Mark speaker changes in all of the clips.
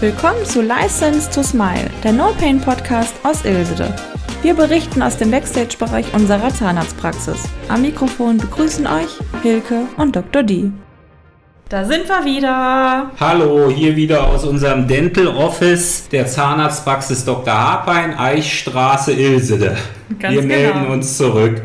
Speaker 1: Willkommen zu License to Smile, der No Pain Podcast aus Ilsede. Wir berichten aus dem Backstage-Bereich unserer Zahnarztpraxis. Am Mikrofon begrüßen euch Hilke und Dr. D. Da sind wir wieder.
Speaker 2: Hallo, hier wieder aus unserem Dental Office der Zahnarztpraxis Dr. Harpein, Eichstraße, Ilsede. Ganz wir melden genau. uns zurück.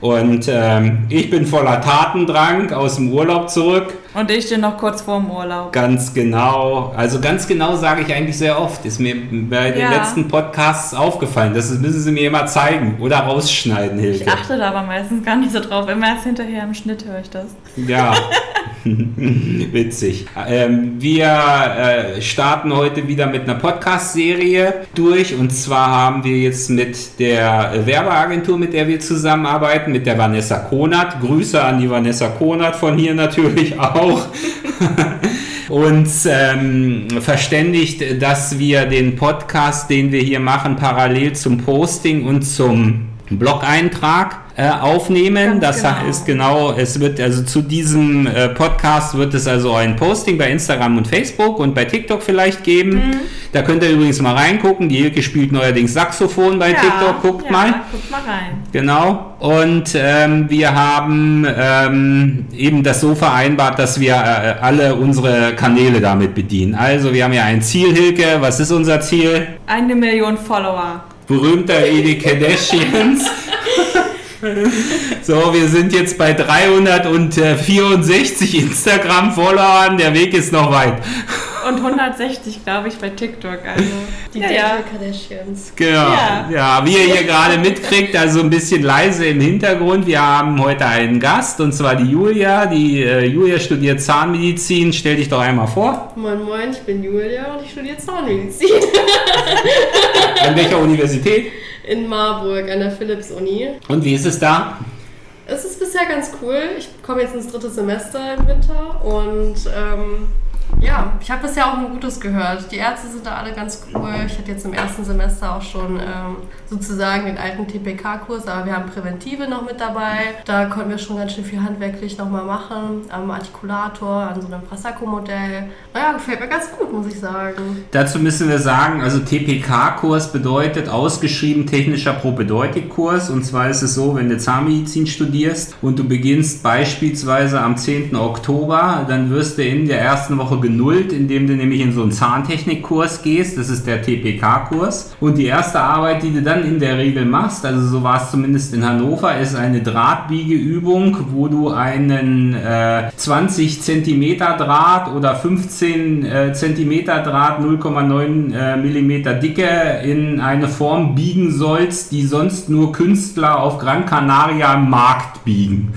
Speaker 2: Und ähm, ich bin voller Tatendrang aus dem Urlaub zurück.
Speaker 1: Und ich stehe noch kurz vorm Urlaub.
Speaker 2: Ganz genau. Also ganz genau sage ich eigentlich sehr oft. Ist mir bei den ja. letzten Podcasts aufgefallen. Das müssen Sie mir immer zeigen oder rausschneiden, Hilfe.
Speaker 1: Ich achte da aber meistens gar nicht so drauf. Immer erst hinterher im Schnitt höre ich das.
Speaker 2: Ja. Witzig. Ähm, wir äh, starten heute wieder mit einer Podcast-Serie durch. Und zwar haben wir jetzt mit der Werbeagentur, mit der wir zusammenarbeiten, mit der Vanessa Konert. Grüße an die Vanessa Konert von hier natürlich auch. uns ähm, verständigt, dass wir den Podcast, den wir hier machen, parallel zum Posting und zum Blog-Eintrag äh, aufnehmen. Ganz das genau. ist genau, es wird also zu diesem äh, Podcast wird es also ein Posting bei Instagram und Facebook und bei TikTok vielleicht geben. Mhm. Da könnt ihr übrigens mal reingucken. Die Hilke spielt neuerdings Saxophon bei ja, TikTok. Guckt ja, mal. Guckt mal rein. Genau. Und ähm, wir haben ähm, eben das so vereinbart, dass wir äh, alle unsere Kanäle damit bedienen. Also wir haben ja ein Ziel, Hilke. Was ist unser Ziel?
Speaker 1: Eine Million Follower.
Speaker 2: Berühmter Edi Kardashians. So, wir sind jetzt bei 364 Instagram-Followern. Der Weg ist noch weit.
Speaker 1: Und 160, glaube ich, bei TikTok. Also die ja, ja.
Speaker 2: Kardashians. Genau. Ja. ja, wie ihr hier gerade mitkriegt, also ein bisschen leise im Hintergrund. Wir haben heute einen Gast und zwar die Julia. Die äh, Julia studiert Zahnmedizin. Stell dich doch einmal vor.
Speaker 3: Moin, moin, ich bin Julia und ich studiere Zahnmedizin.
Speaker 2: An welcher Universität?
Speaker 3: in Marburg an der Philips-Uni.
Speaker 2: Und wie ist es da?
Speaker 3: Es ist bisher ganz cool. Ich komme jetzt ins dritte Semester im Winter und ähm, ja, ich habe bisher auch nur Gutes gehört. Die Ärzte sind da alle ganz cool. Ich hatte jetzt im ersten Semester auch schon ähm, sozusagen den alten TPK-Kurs, aber wir haben Präventive noch mit dabei. Da konnten wir schon ganz schön viel handwerklich nochmal machen. Am Artikulator, an so einem Prasacco-Modell. Naja, gefällt mir ganz gut, muss ich sagen.
Speaker 2: Dazu müssen wir sagen, also TPK-Kurs bedeutet ausgeschrieben technischer Propedeutik-Kurs. Und zwar ist es so, wenn du Zahnmedizin studierst und du beginnst beispielsweise am 10. Oktober, dann wirst du in der ersten Woche genullt, indem du nämlich in so einen Zahntechnikkurs gehst. Das ist der TPK-Kurs. Und die erste Arbeit, die du dann in der Regel machst, also so war es zumindest in Hannover, ist eine Drahtbiegeübung, wo du einen äh, 20 cm Draht oder 15 äh, cm Draht 0,9 äh, mm Dicke in eine Form biegen sollst, die sonst nur Künstler auf Gran Canaria im Markt biegen.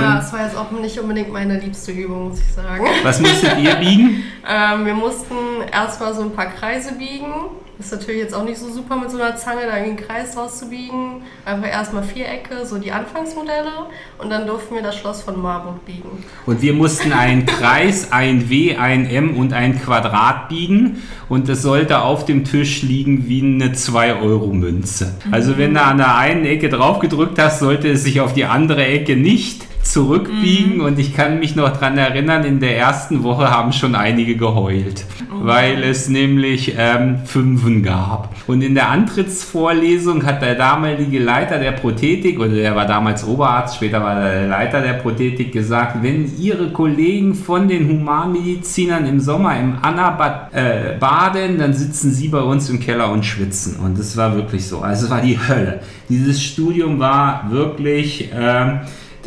Speaker 3: Ja, es war jetzt auch nicht unbedingt meine liebste Übung, muss ich sagen.
Speaker 2: Was musstet ihr biegen?
Speaker 3: ähm, wir mussten erstmal so ein paar Kreise biegen ist natürlich jetzt auch nicht so super mit so einer Zange da einen Kreis rauszubiegen. Einfach erstmal Vierecke, so die Anfangsmodelle. Und dann durften wir das Schloss von Marburg biegen.
Speaker 2: Und wir mussten einen Kreis, ein W, ein M und ein Quadrat biegen. Und es sollte auf dem Tisch liegen wie eine 2-Euro-Münze. Also wenn du an der einen Ecke drauf gedrückt hast, sollte es sich auf die andere Ecke nicht zurückbiegen mhm. und ich kann mich noch daran erinnern, in der ersten Woche haben schon einige geheult, oh. weil es nämlich ähm, Fünfen gab. Und in der Antrittsvorlesung hat der damalige Leiter der Prothetik, oder der war damals Oberarzt, später war er der Leiter der Prothetik, gesagt, wenn Ihre Kollegen von den Humanmedizinern im Sommer im Annabad äh, baden, dann sitzen Sie bei uns im Keller und schwitzen. Und das war wirklich so. Also es war die Hölle. Dieses Studium war wirklich... Äh,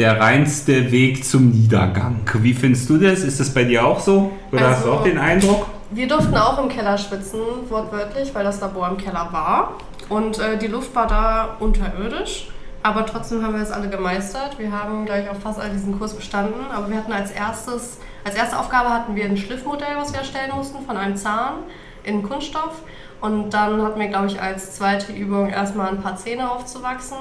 Speaker 2: der reinste Weg zum Niedergang. Wie findest du das? Ist das bei dir auch so? Oder also, hast du auch den Eindruck?
Speaker 3: Wir durften auch im Keller schwitzen, wortwörtlich, weil das Labor im Keller war. Und äh, die Luft war da unterirdisch. Aber trotzdem haben wir es alle gemeistert. Wir haben gleich auch fast all diesen Kurs bestanden. Aber wir hatten als erstes, als erste Aufgabe hatten wir ein Schliffmodell, was wir erstellen mussten von einem Zahn in Kunststoff. Und dann hatten wir, glaube ich, als zweite Übung erstmal ein paar Zähne aufzuwachsen,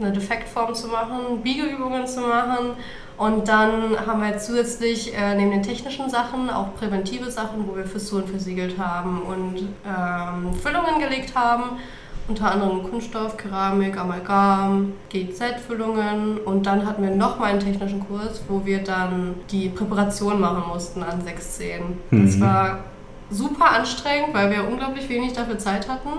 Speaker 3: eine Defektform zu machen, Biegeübungen zu machen. Und dann haben wir zusätzlich äh, neben den technischen Sachen auch präventive Sachen, wo wir Fissuren versiegelt haben und ähm, Füllungen gelegt haben. Unter anderem Kunststoff, Keramik, Amalgam, GZ-Füllungen. Und dann hatten wir nochmal einen technischen Kurs, wo wir dann die Präparation machen mussten an sechs Zähnen. Mhm. Das war super anstrengend, weil wir unglaublich wenig dafür Zeit hatten.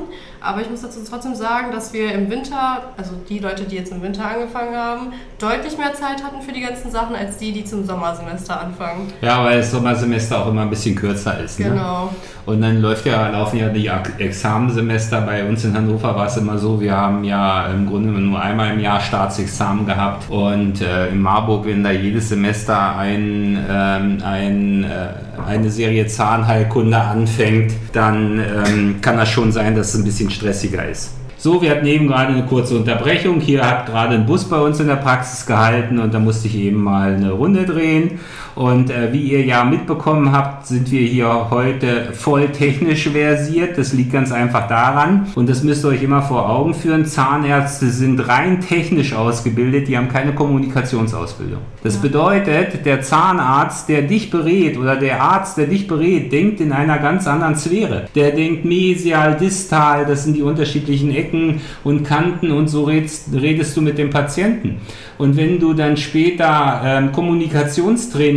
Speaker 3: Aber ich muss dazu trotzdem sagen, dass wir im Winter, also die Leute, die jetzt im Winter angefangen haben, deutlich mehr Zeit hatten für die ganzen Sachen, als die, die zum Sommersemester anfangen.
Speaker 2: Ja, weil das Sommersemester auch immer ein bisschen kürzer ist. Ne?
Speaker 3: Genau.
Speaker 2: Und dann läuft ja, laufen ja die Examensemester. Bei uns in Hannover war es immer so, wir haben ja im Grunde nur einmal im Jahr Staatsexamen gehabt. Und äh, in Marburg, wenn da jedes Semester ein, ähm, ein, äh, eine Serie Zahnheilkunde anfängt, dann ähm, kann das schon sein, dass es ein bisschen stressiger ist. So, wir hatten eben gerade eine kurze Unterbrechung. Hier hat gerade ein Bus bei uns in der Praxis gehalten und da musste ich eben mal eine Runde drehen. Und äh, wie ihr ja mitbekommen habt, sind wir hier heute voll technisch versiert. Das liegt ganz einfach daran. Und das müsst ihr euch immer vor Augen führen. Zahnärzte sind rein technisch ausgebildet, die haben keine Kommunikationsausbildung. Das bedeutet, der Zahnarzt, der dich berät oder der Arzt, der dich berät, denkt in einer ganz anderen Sphäre. Der denkt mesial, distal, das sind die unterschiedlichen Ecken und Kanten und so redest, redest du mit dem Patienten. Und wenn du dann später ähm,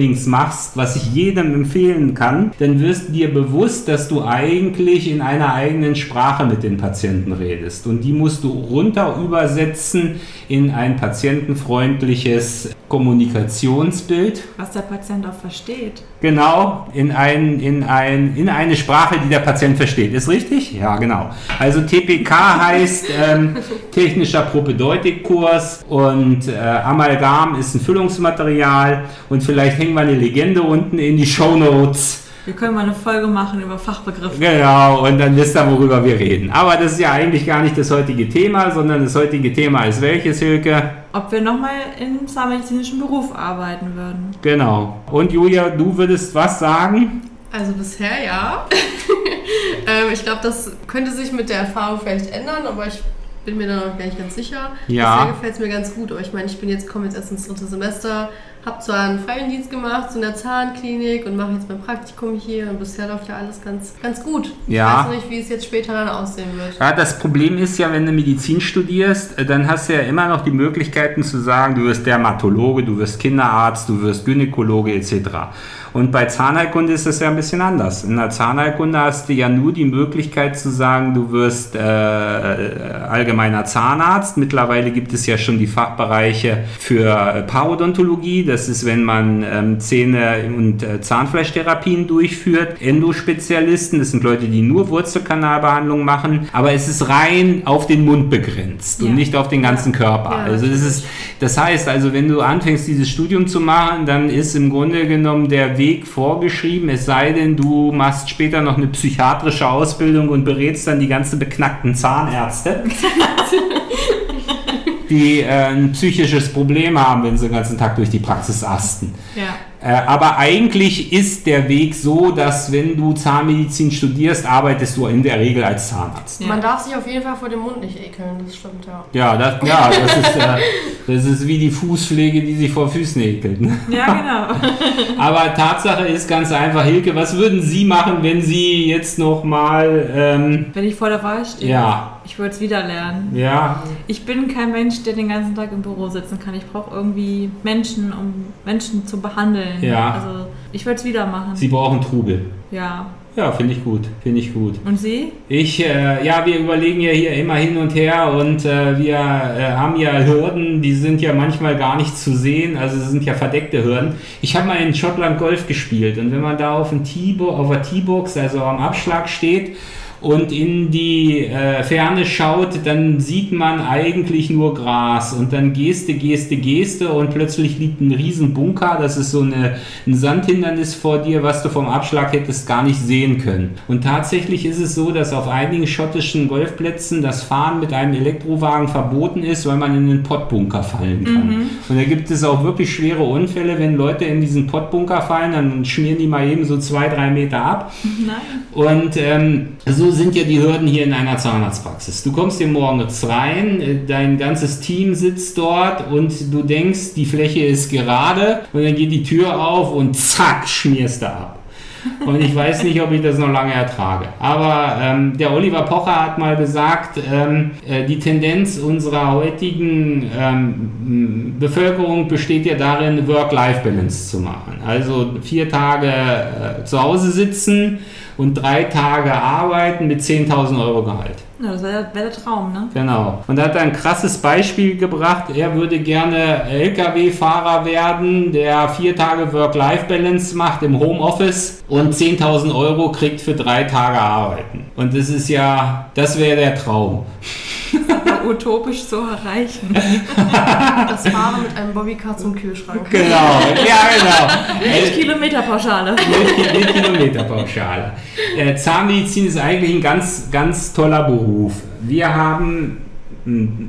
Speaker 2: Kommunikationstrainings machst, was ich jedem empfehlen kann, dann wirst dir bewusst, dass du eigentlich in einer eigenen Sprache mit den Patienten redest. Und die musst du runter übersetzen in ein patientenfreundliches Kommunikationsbild.
Speaker 1: Was der Patient auch versteht.
Speaker 2: Genau, in, ein, in, ein, in eine Sprache, die der Patient versteht. Ist richtig? Ja, genau. Also TPK heißt ähm, technischer Propädeutikkurs und äh, Amalgam ist ein Füllungsmaterial und vielleicht hängen wir eine Legende unten in die Show Notes.
Speaker 1: Wir können mal eine Folge machen über Fachbegriffe.
Speaker 2: Genau, und dann wisst ihr, worüber wir reden. Aber das ist ja eigentlich gar nicht das heutige Thema, sondern das heutige Thema ist welches, Hilke?
Speaker 1: Ob wir nochmal im zahnmedizinischen Beruf arbeiten würden.
Speaker 2: Genau. Und Julia, du würdest was sagen?
Speaker 3: Also bisher ja. ähm, ich glaube, das könnte sich mit der Erfahrung vielleicht ändern, aber ich bin mir da noch gar nicht ganz sicher.
Speaker 2: Ja.
Speaker 3: Bisher gefällt es mir ganz gut, aber ich meine, ich bin jetzt, komme jetzt erst ins dritte Semester, habe zwar einen Freiwilligendienst gemacht, so in der Zahnklinik und mache jetzt mein Praktikum hier und bisher läuft ja alles ganz, ganz gut.
Speaker 2: Ja.
Speaker 3: Ich weiß nicht, wie es jetzt später dann aussehen wird.
Speaker 2: Ja, das Problem ist ja, wenn du Medizin studierst, äh, dann hast du ja immer noch die Möglichkeiten zu sagen, du wirst Dermatologe, du wirst Kinderarzt, du wirst Gynäkologe etc. Und bei Zahnheilkunde ist es ja ein bisschen anders. In der Zahnheilkunde hast du ja nur die Möglichkeit zu sagen, du wirst äh, allgemeiner Zahnarzt. Mittlerweile gibt es ja schon die Fachbereiche für Parodontologie. Das ist, wenn man ähm, Zähne- und äh, Zahnfleischtherapien durchführt. Endospezialisten, das sind Leute, die nur Wurzelkanalbehandlung machen. Aber es ist rein auf den Mund begrenzt
Speaker 1: Ja.
Speaker 2: und nicht auf den ganzen Körper.
Speaker 3: Ja,
Speaker 2: also das ist, das heißt, also wenn du anfängst, dieses Studium zu machen, dann ist im Grunde genommen der Weg vorgeschrieben, es sei denn, du machst später noch eine psychiatrische Ausbildung und berätst dann die ganzen beknackten Zahnärzte, die äh, ein psychisches Problem haben, wenn sie den ganzen Tag durch die Praxis asten.
Speaker 1: Ja.
Speaker 2: Äh, aber eigentlich ist der Weg so, dass wenn du Zahnmedizin studierst, arbeitest du in der Regel als Zahnarzt.
Speaker 1: Ja.
Speaker 3: Man darf sich auf jeden Fall vor dem Mund nicht ekeln, das stimmt ja.
Speaker 2: Ja, das, ja, das, ist, äh, das ist wie die Fußpflege, die sich vor Füßen ekelt. ne?
Speaker 1: Ja, genau.
Speaker 2: Aber Tatsache ist ganz einfach, Hilke, was würden Sie machen, wenn Sie jetzt nochmal, ähm,
Speaker 1: Wenn ich vor der Wahl stehe.
Speaker 2: ja,
Speaker 1: Ich würde es wieder lernen.
Speaker 2: ja,
Speaker 1: Ich bin kein Mensch, der den ganzen Tag im Büro sitzen kann. Ich brauche irgendwie Menschen, um Menschen zu behandeln.
Speaker 2: Ja.
Speaker 1: Also ich würde es wieder machen.
Speaker 2: Sie brauchen Trubel.
Speaker 1: ja.
Speaker 2: Ja, finde ich gut, finde ich gut.
Speaker 1: Und Sie?
Speaker 2: Ich, äh, ja, wir überlegen ja hier immer hin und her und äh, wir äh, haben ja Hürden, die sind ja manchmal gar nicht zu sehen, also es sind ja verdeckte Hürden. Ich habe mal in Schottland Golf gespielt und wenn man da auf, Tee-Bo- auf der T-Box, also am Abschlag steht und in die äh, Ferne schaut, dann sieht man eigentlich nur Gras und dann Geste, Geste, Geste und plötzlich liegt ein riesen Bunker, das ist so eine, ein Sandhindernis vor dir, was du vom Abschlag hättest gar nicht sehen können. Und tatsächlich ist es so, dass auf einigen schottischen Golfplätzen das Fahren mit einem Elektrowagen verboten ist, weil man in den Pottbunker fallen kann. Und da gibt es auch wirklich schwere Unfälle, wenn Leute in diesen Pottbunker fallen, dann schmieren die mal eben so zwei, drei Meter ab.
Speaker 1: Nein.
Speaker 2: Und ähm, so sind ja die Hürden hier in einer Zahnarztpraxis. Du kommst hier morgens rein, dein ganzes Team sitzt dort und du denkst, die Fläche ist gerade und dann geht die Tür auf und zack, schmierst du ab. Und ich weiß nicht, ob ich das noch lange ertrage. Aber ähm, der Oliver Pocher hat mal gesagt, ähm, äh, die Tendenz unserer heutigen ähm, Bevölkerung besteht ja darin, Work-Life-Balance zu machen. Also vier Tage äh, zu Hause sitzen und drei Tage arbeiten mit 10.000 Euro Gehalt.
Speaker 1: Ja, das wäre wär der Traum, ne?
Speaker 2: Genau. Und er hat ein krasses Beispiel gebracht. Er würde gerne LKW-Fahrer werden, der vier Tage Work-Life-Balance macht im Homeoffice und 10.000 Euro kriegt für drei Tage Arbeiten. Und das ist ja, das wäre der Traum.
Speaker 1: utopisch zu erreichen.
Speaker 3: Das Fahren mit einem Bobbycar zum Kühlschrank.
Speaker 2: Genau, ja genau.
Speaker 1: Mit Kilometerpauschale.
Speaker 2: Mit Kilometerpauschale. Äh, Zahnmedizin ist eigentlich ein ganz, ganz toller Beruf. Wir haben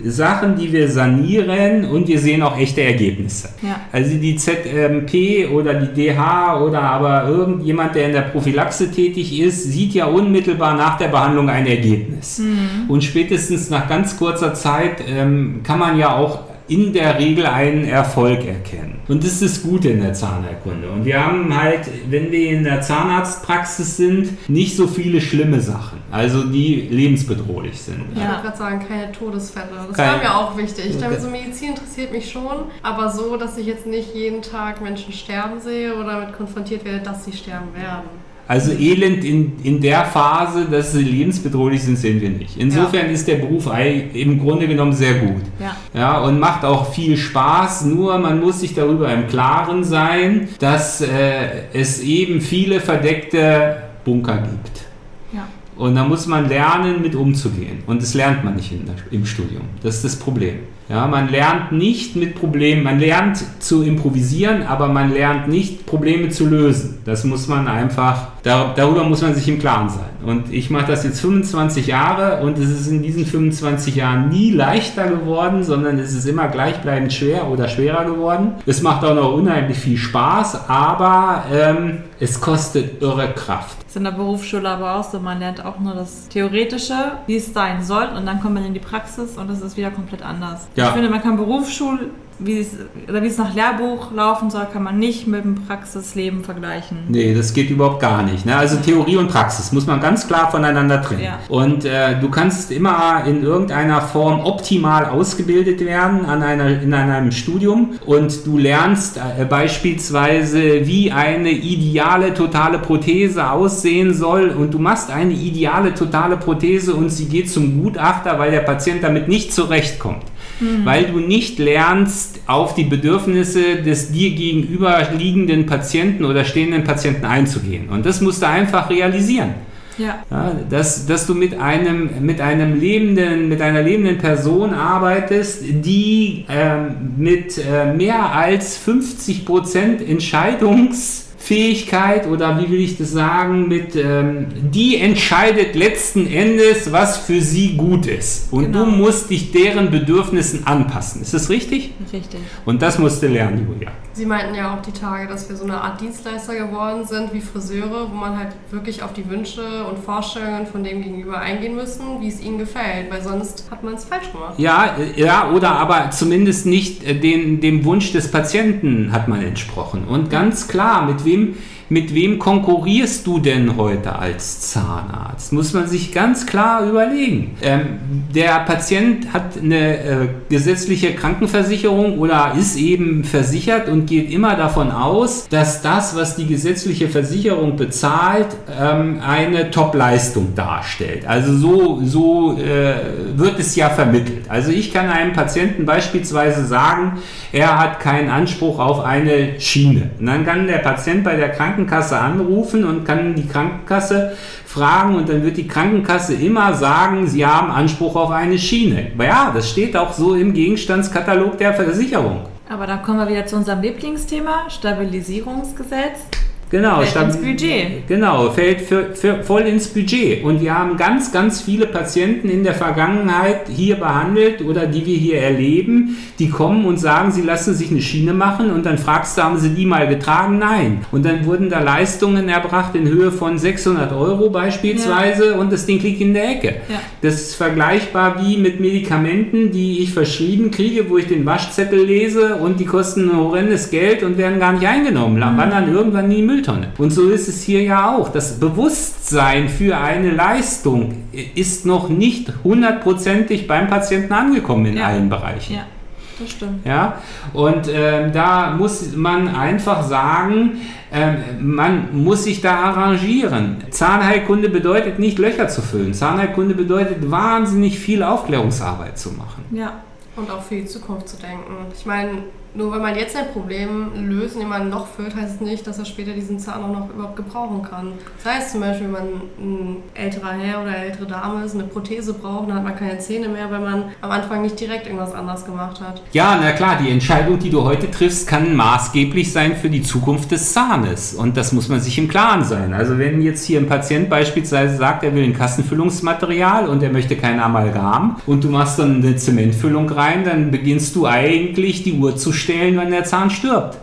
Speaker 2: Sachen, die wir sanieren und wir sehen auch echte Ergebnisse.
Speaker 1: Ja.
Speaker 2: Also die ZMP oder die DH oder aber irgendjemand, der in der Prophylaxe tätig ist, sieht ja unmittelbar nach der Behandlung ein Ergebnis. Und spätestens nach ganz kurzer Zeit ähm, kann man ja auch in der Regel einen Erfolg erkennen. Und das ist das Gute in der Zahnheilkunde. Und wir haben halt, wenn wir in der Zahnarztpraxis sind, nicht so viele schlimme Sachen, also die lebensbedrohlich sind.
Speaker 3: Ich
Speaker 1: Ja.
Speaker 3: wollte gerade sagen, keine Todesfälle. Das
Speaker 2: Keine-
Speaker 3: war mir auch wichtig. Damit so Medizin interessiert mich schon, aber so, dass ich jetzt nicht jeden Tag Menschen sterben sehe oder damit konfrontiert werde, dass sie sterben werden.
Speaker 2: Also Elend in, in der Phase, dass sie lebensbedrohlich sind, sehen wir nicht. Insofern ist der Beruf im Grunde genommen sehr gut.
Speaker 1: Ja.
Speaker 2: Ja, und macht auch viel Spaß, nur man muss sich darüber im Klaren sein, dass äh, es eben viele verdeckte Bunker gibt.
Speaker 1: Ja.
Speaker 2: Und da muss man lernen, mit umzugehen. Und das lernt man nicht in im Studium. Das ist das Problem. Ja, man lernt nicht mit Problemen, man lernt zu improvisieren, aber man lernt nicht Probleme zu lösen. Das muss man einfach, dar, darüber muss man sich im Klaren sein. Und ich mache das jetzt 25 Jahre und es ist in diesen 25 Jahren nie leichter geworden, sondern es ist immer gleichbleibend schwer oder schwerer geworden. Es macht auch noch unheimlich viel Spaß, aber ähm, es kostet irre Kraft.
Speaker 1: ist in der Berufsschule aber auch so, man lernt auch nur das Theoretische, wie es sein soll und dann kommt man in die Praxis und das ist wieder komplett anders.
Speaker 2: Ja.
Speaker 1: Ich finde, man kann Berufsschul, wie es, oder wie es nach Lehrbuch laufen soll, kann man nicht mit dem Praxisleben vergleichen.
Speaker 2: Nee, das geht überhaupt gar nicht. Ne? Also Theorie und Praxis muss man ganz klar voneinander trennen.
Speaker 1: Ja.
Speaker 2: Und äh, du kannst immer in irgendeiner Form optimal ausgebildet werden an einer, in einem Studium und du lernst äh, beispielsweise, wie eine ideale totale Prothese aussehen soll und du machst eine ideale totale Prothese und sie geht zum Gutachter, weil der Patient damit nicht zurechtkommt weil du nicht lernst, auf die Bedürfnisse des dir gegenüberliegenden Patienten oder stehenden Patienten einzugehen. Und das musst du einfach realisieren.
Speaker 1: Ja.
Speaker 2: Ja, dass, dass du mit einem, mit einem lebenden, mit einer lebenden Person arbeitest, die ähm, mit äh, mehr als 50 Prozent Entscheidungsfähigkeit oder wie will ich das sagen, mit ähm, die entscheidet letzten Endes, was für sie gut ist. Und
Speaker 1: Genau.
Speaker 2: du musst dich deren Bedürfnissen anpassen. Ist das richtig?
Speaker 1: Richtig.
Speaker 2: Und das musst du lernen, Julia.
Speaker 3: Sie meinten ja auch die Tage, dass wir so eine Art Dienstleister geworden sind, wie Friseure, wo man halt wirklich auf die Wünsche und Vorstellungen von dem Gegenüber eingehen müssen, wie es ihnen gefällt, weil sonst hat man es falsch gemacht.
Speaker 2: Ja, äh, ja, oder aber zumindest nicht äh, den, dem Wunsch des Patienten hat man entsprochen. Und ganz klar, mit wem, mit wem konkurrierst du denn heute als Zahnarzt? Muss man sich ganz klar überlegen. Ähm, der Patient hat eine äh, gesetzliche Krankenversicherung oder ist eben versichert und geht immer davon aus, dass das, was die gesetzliche Versicherung bezahlt, ähm, eine Top-Leistung darstellt. Also so, so äh, wird es ja vermittelt. Also ich kann einem Patienten beispielsweise sagen, er hat keinen Anspruch auf eine Schiene. Und dann kann der Patient bei der Krankenkasse anrufen und kann die Krankenkasse fragen und dann wird die Krankenkasse immer sagen, sie haben Anspruch auf eine Schiene. Aber ja, das steht auch so im Gegenstandskatalog der Versicherung.
Speaker 1: Aber dann kommen wir wieder zu unserem Lieblingsthema, Stabilisierungsgesetz.
Speaker 2: Genau,
Speaker 1: Fällt
Speaker 2: statt-
Speaker 1: ins Budget.
Speaker 2: Genau, fällt für, für, voll ins Budget. Und wir haben ganz, ganz viele Patienten in der Vergangenheit hier behandelt oder die wir hier erleben, die kommen und sagen, sie lassen sich eine Schiene machen und dann fragst du, haben sie die mal getragen? Nein. Und dann wurden da Leistungen erbracht in Höhe von 600 Euro beispielsweise und das Ding liegt in der Ecke.
Speaker 1: Ja.
Speaker 2: Das ist vergleichbar wie mit Medikamenten, die ich verschrieben kriege, wo ich den Waschzettel lese und die kosten ein horrendes Geld und werden gar nicht eingenommen, wandern irgendwann in die Mülltonne. Mülltonne. Und so ist es hier ja auch. Das Bewusstsein für eine Leistung ist noch nicht hundertprozentig beim Patienten angekommen in
Speaker 1: Ja.
Speaker 2: allen Bereichen.
Speaker 1: Ja, das stimmt.
Speaker 2: Ja, und ähm, da muss man einfach sagen, ähm, man muss sich da arrangieren. Zahnheilkunde bedeutet nicht Löcher zu füllen. Zahnheilkunde bedeutet wahnsinnig viel Aufklärungsarbeit zu machen.
Speaker 1: Ja.
Speaker 3: Und auch für die Zukunft zu denken. Ich meine, nur wenn man jetzt ein Problem löst, indem man ein Loch füllt, heißt es nicht, dass er später diesen Zahn auch noch überhaupt gebrauchen kann. Das heißt zum Beispiel, wenn man ein älterer Herr oder ältere Dame ist, eine Prothese braucht, dann hat man keine Zähne mehr, weil man am Anfang nicht direkt irgendwas anders gemacht hat.
Speaker 2: Ja, na klar, die Entscheidung, die du heute triffst, kann maßgeblich sein für die Zukunft des Zahnes. Und das muss man sich im Klaren sein. Also wenn jetzt hier ein Patient beispielsweise sagt, er will ein Kassenfüllungsmaterial und er möchte kein Amalgam und du machst dann eine Zementfüllung rein, dann beginnst du eigentlich die Uhr zu stellen, wenn der Zahn stirbt.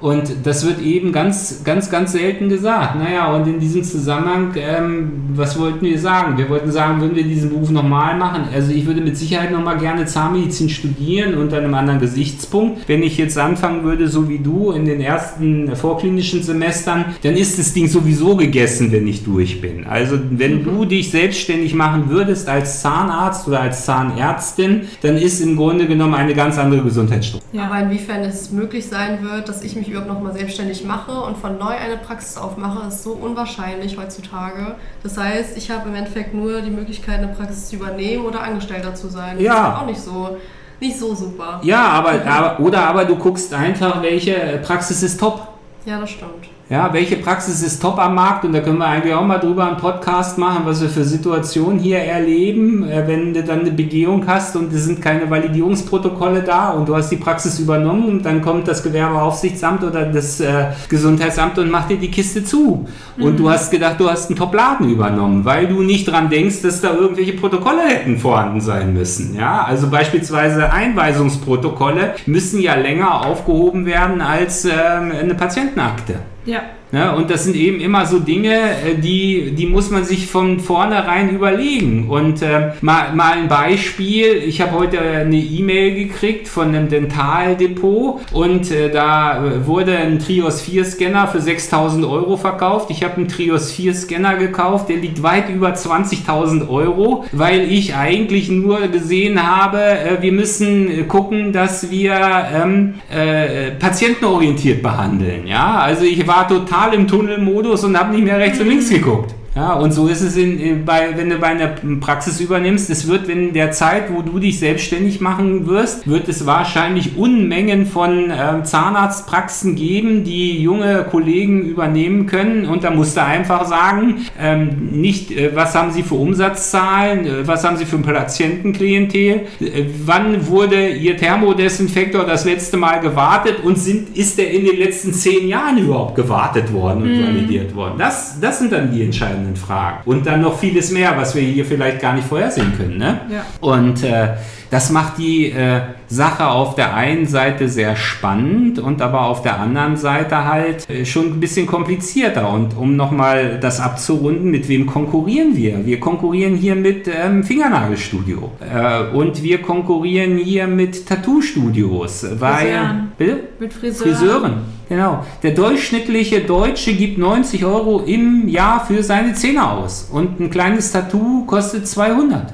Speaker 2: Und das wird eben ganz, ganz, ganz selten gesagt. Naja, und in diesem Zusammenhang, ähm, was wollten wir sagen? Wir wollten sagen, würden wir diesen Beruf nochmal machen? Also ich würde mit Sicherheit nochmal gerne Zahnmedizin studieren unter einem anderen Gesichtspunkt. Wenn ich jetzt anfangen würde, so wie du, in den ersten vorklinischen Semestern, dann ist das Ding sowieso gegessen, wenn ich durch bin. Also wenn du dich selbstständig machen würdest als Zahnarzt oder als Zahnärztin, dann ist im Grunde genommen eine ganz andere Gesundheitsstruktur.
Speaker 1: Ja.
Speaker 3: Inwiefern es möglich sein wird, dass ich mich überhaupt nochmal selbstständig mache und von neu eine Praxis aufmache, ist so unwahrscheinlich heutzutage. Das heißt, ich habe im Endeffekt nur die Möglichkeit, eine Praxis zu übernehmen oder Angestellter zu sein. Das
Speaker 2: Ja.
Speaker 3: ist auch nicht so, nicht so super.
Speaker 2: Ja, aber, aber oder aber du guckst einfach, welche Praxis ist top.
Speaker 3: Ja, das stimmt.
Speaker 2: Ja, welche Praxis ist top am Markt? Und da können wir eigentlich auch mal drüber einen Podcast machen, was wir für Situationen hier erleben, äh, wenn du dann eine Begehung hast und es sind keine Validierungsprotokolle da und du hast die Praxis übernommen und dann kommt das Gewerbeaufsichtsamt oder das äh, Gesundheitsamt und macht dir die Kiste zu. Und du hast gedacht, du hast einen Top-Laden übernommen, weil du nicht dran denkst, dass da irgendwelche Protokolle hätten vorhanden sein müssen. Ja, also beispielsweise Einweisungsprotokolle müssen ja länger aufgehoben werden als ähm, eine Patientenakte.
Speaker 1: Ja.
Speaker 2: Ja, und das sind eben immer so Dinge, äh, die, die muss man sich von vornherein überlegen. Und äh, mal, mal ein Beispiel, ich habe heute eine E-Mail gekriegt von einem Dentaldepot und äh, da äh, wurde ein Trios 4 Scanner für 6000 Euro verkauft. Ich habe einen Trios 4 Scanner gekauft, der liegt weit über 20.000 Euro, weil ich eigentlich nur gesehen habe, äh, wir müssen äh, gucken, dass wir ähm, äh, patientenorientiert behandeln. Ja, also ich war total im Tunnelmodus und habe nicht mehr rechts und links geguckt. Ja, und so ist es, in, in- bei, wenn du bei einer Praxis übernimmst. Es wird, wenn der Zeit, wo du dich selbstständig machen wirst, wird es wahrscheinlich Unmengen von ähm, Zahnarztpraxen geben, die junge Kollegen übernehmen können. Und da musst du einfach sagen, ähm, nicht, äh, was haben sie für Umsatzzahlen, äh, was haben sie für ein Patientenklientel, äh, wann wurde ihr Thermodesinfektor das letzte Mal gewartet und sind, ist der in den letzten zehn Jahren überhaupt gewartet worden und validiert worden? Das, das sind dann die entscheidenden Fragen. Und dann noch vieles mehr, was wir hier vielleicht gar nicht vorhersehen können. Ne?
Speaker 1: Ja.
Speaker 2: Und äh, das macht die äh, Sache auf der einen Seite sehr spannend und aber auf der anderen Seite halt äh, schon ein bisschen komplizierter. Und um nochmal das abzurunden, mit wem konkurrieren wir? Wir konkurrieren hier mit ähm, Fingernagelstudio äh, und wir konkurrieren hier mit Tattoo-Studios. Weil,
Speaker 1: Friseuren.
Speaker 2: bitte?
Speaker 1: Mit Friseuren.
Speaker 2: Friseuren, genau. Der durchschnittliche Deutsche gibt 90 Euro im Jahr für seine Zähne aus. Und ein kleines Tattoo kostet 200.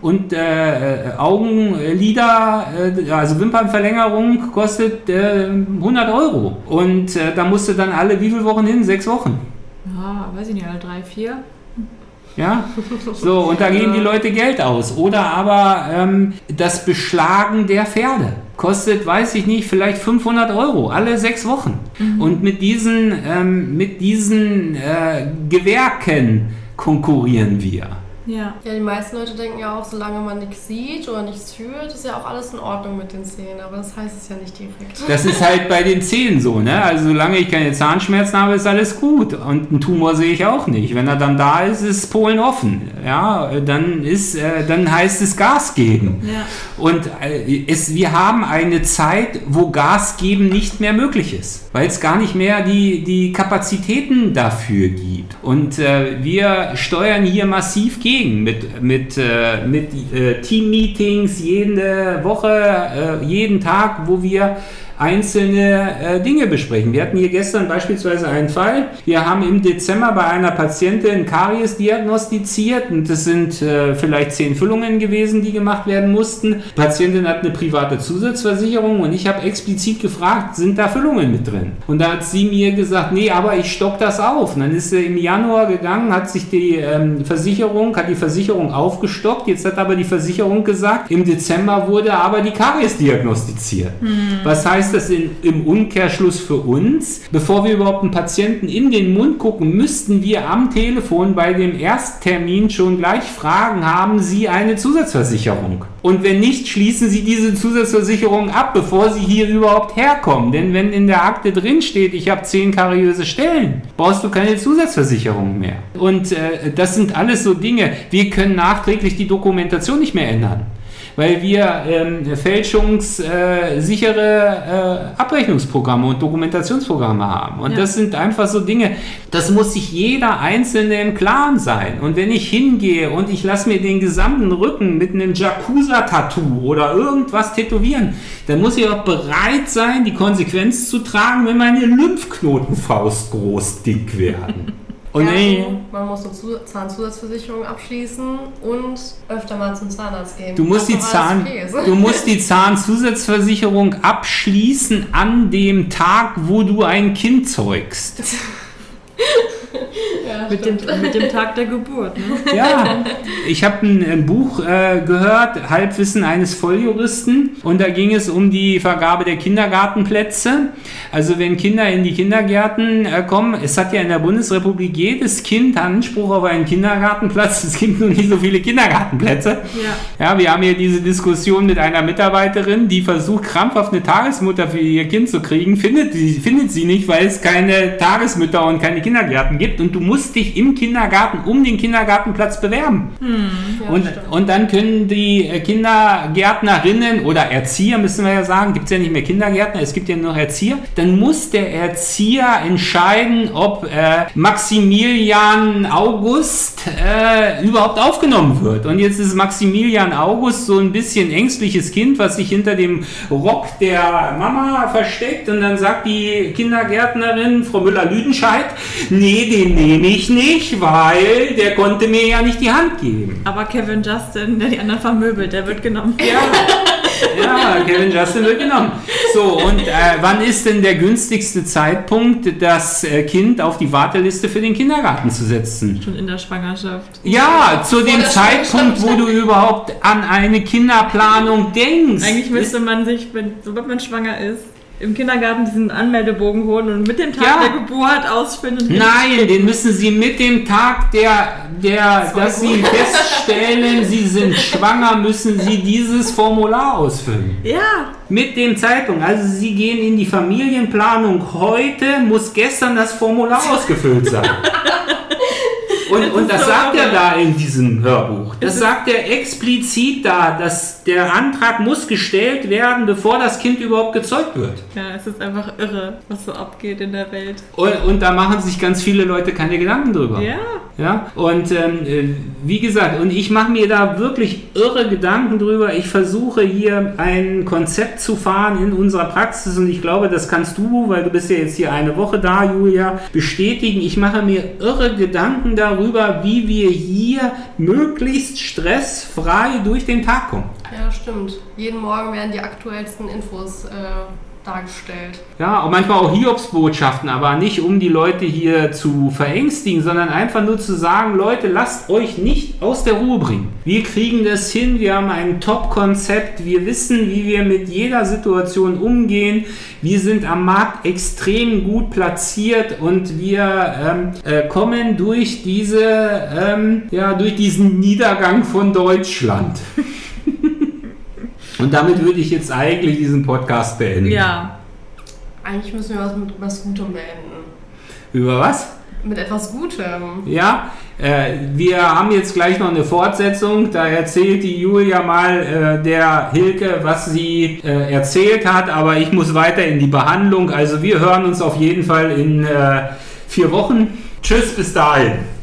Speaker 2: Und äh, äh, Augenlider, äh, also Wimpernverlängerung kostet äh, 100 Euro. Und äh, da musst du dann alle wie viele Wochen hin? Sechs Wochen.
Speaker 1: Ja, weiß ich nicht, alle drei, vier.
Speaker 2: Ja, so und da geben die Leute Geld aus. Oder aber ähm, das Beschlagen der Pferde kostet, weiß ich nicht, vielleicht 500 Euro alle sechs Wochen. Und mit diesen, ähm, mit diesen äh, Gewerken konkurrieren wir.
Speaker 1: Ja.
Speaker 3: Ja, die meisten Leute denken ja auch, solange man nichts sieht oder nichts fühlt, ist ja auch alles in Ordnung mit den Zähnen. Aber das heißt es ja nicht direkt.
Speaker 2: Das ist halt bei den Zähnen so, ne? Also solange ich keine Zahnschmerzen habe, ist alles gut. Und einen Tumor sehe ich auch nicht. Wenn er dann da ist, ist Polen offen. Ja, dann ist, äh, dann heißt es Gas geben.
Speaker 1: Ja.
Speaker 2: Und äh, es, wir haben eine Zeit, wo Gas geben nicht mehr möglich ist, weil es gar nicht mehr die, die Kapazitäten dafür gibt. Und äh, wir steuern hier massiv gegen mit, mit, äh, mit äh, Team-Meetings jede Woche, äh, jeden Tag, wo wir einzelne äh, Dinge besprechen. Wir hatten hier gestern beispielsweise einen Fall. Wir haben im Dezember bei einer Patientin Karies diagnostiziert und das sind äh, vielleicht zehn Füllungen gewesen, die gemacht werden mussten. Die Patientin hat eine private Zusatzversicherung und ich habe explizit gefragt, sind da Füllungen mit drin? Und da hat sie mir gesagt, nee, aber ich stock das auf. Und dann ist sie im Januar gegangen, hat sich die ähm, Versicherung, hat die Versicherung aufgestockt. Jetzt hat aber die Versicherung gesagt, im Dezember wurde aber die Karies diagnostiziert. Hm. Was heißt das in, im Umkehrschluss für uns? Bevor wir überhaupt einen Patienten in den Mund gucken, müssten wir am Telefon bei dem Ersttermin schon gleich fragen, haben Sie eine Zusatzversicherung? Und wenn nicht, schließen Sie diese Zusatzversicherung ab, bevor Sie hier überhaupt herkommen. Denn wenn in der Akte drin steht, ich habe zehn kariöse Stellen, brauchst du keine Zusatzversicherung mehr. Und äh, das sind alles so Dinge. Wir können nachträglich die Dokumentation nicht mehr ändern weil wir ähm, fälschungssichere äh, Abrechnungsprogramme und Dokumentationsprogramme haben. Und ja. das sind einfach so Dinge, das muss sich jeder Einzelne im Klaren sein. Und wenn ich hingehe und ich lasse mir den gesamten Rücken mit einem Jakuza-Tattoo oder irgendwas tätowieren, dann muss ich auch bereit sein, die Konsequenz zu tragen, wenn meine Lymphknotenfaust groß dick werden.
Speaker 3: Und ey, man muss eine Zahnzusatzversicherung abschließen und öfter mal zum Zahnarzt gehen.
Speaker 2: Du musst, die, Zahn, du musst die Zahnzusatzversicherung abschließen an dem Tag, wo du ein Kind zeugst.
Speaker 1: Ja, mit, dem, mit dem Tag der Geburt. Ne?
Speaker 2: Ja, ich habe ein, ein, Buch äh, gehört, Halbwissen eines Volljuristen, und da ging es um die Vergabe der Kindergartenplätze. Also wenn Kinder in die Kindergärten äh, kommen, es hat ja in der Bundesrepublik jedes Kind Anspruch auf einen Kindergartenplatz. Es gibt nur nicht so viele Kindergartenplätze. Ja. ja, wir haben hier diese Diskussion mit einer Mitarbeiterin, die versucht krampfhaft eine Tagesmutter für ihr Kind zu kriegen, findet, findet sie nicht, weil es keine Tagesmütter und keine Kindergärten gibt und du musst dich im Kindergarten um den Kindergartenplatz bewerben. Hm, ja, und, und dann können die äh, Kindergärtnerinnen oder Erzieher, müssen wir ja sagen, gibt es ja nicht mehr Kindergärtner, es gibt ja nur Erzieher, dann muss der Erzieher entscheiden, ob äh, Maximilian August äh, überhaupt aufgenommen wird. Und jetzt ist Maximilian August so ein bisschen ängstliches Kind, was sich hinter dem Rock der Mama versteckt und dann sagt die Kindergärtnerin, Frau Müller-Lüdenscheid, nee, den nehme ich nicht, weil der konnte mir ja nicht die Hand geben.
Speaker 1: Aber Kevin Justin, der die anderen vermöbelt, der wird genommen.
Speaker 2: Ja, ja Kevin Justin wird genommen. So, und äh, wann ist denn der günstigste Zeitpunkt, das äh, Kind auf die Warteliste für den Kindergarten zu setzen?
Speaker 1: Schon in der Schwangerschaft.
Speaker 2: Ja, zu dem Zeitpunkt, wo du überhaupt an eine Kinderplanung denkst.
Speaker 1: Eigentlich müsste man sich, sobald man schwanger ist, im Kindergarten diesen Anmeldebogen holen und mit dem Tag ja. der Geburt ausfinden.
Speaker 2: Nein, den müssen Sie mit dem Tag der, der dass Sie feststellen, Sie sind schwanger, müssen Sie dieses Formular ausfüllen.
Speaker 1: Ja.
Speaker 2: Mit dem Zeitpunkt. Also Sie gehen in die Familienplanung heute, muss gestern das Formular ausgefüllt sein. Und, und das sagt er da in diesem Hörbuch. Das sagt er explizit da, dass der Antrag muss gestellt werden, bevor das Kind überhaupt gezeugt wird.
Speaker 1: Ja, es ist einfach irre, was so abgeht in der Welt.
Speaker 2: Und, und da machen sich ganz viele Leute keine Gedanken drüber.
Speaker 1: Ja.
Speaker 2: Ja, und ähm, äh, wie gesagt, und ich mache mir da wirklich irre Gedanken drüber. Ich versuche hier ein Konzept zu fahren in unserer Praxis und ich glaube, das kannst du, weil du bist ja jetzt hier eine Woche da, Julia, bestätigen. Ich mache mir irre Gedanken darüber, darüber, wie wir hier möglichst stressfrei durch den Tag kommen.
Speaker 3: Ja, stimmt. Jeden Morgen werden die aktuellsten Infos äh, dargestellt.
Speaker 2: Ja, und manchmal auch Hiobsbotschaften, aber nicht um die Leute hier zu verängstigen, sondern einfach nur zu sagen, Leute, lasst euch nicht aus der Ruhe bringen. Wir kriegen das hin, wir haben ein Top-Konzept, wir wissen, wie wir mit jeder Situation umgehen, wir sind am Markt extrem gut platziert und wir ähm, äh, kommen durch diese, ähm, ja, durch diesen Niedergang von Deutschland. Und damit würde ich jetzt eigentlich diesen Podcast beenden.
Speaker 3: Ja. Eigentlich müssen wir was mit was Gutem beenden.
Speaker 2: Über was?
Speaker 3: Mit etwas Gutem.
Speaker 2: Ja, äh, wir haben jetzt gleich noch eine Fortsetzung. Da erzählt die Julia mal äh, der Hilke, was sie äh, erzählt hat. Aber ich muss weiter in die Behandlung. Also wir hören uns auf jeden Fall in äh, vier Wochen. Tschüss, bis dahin.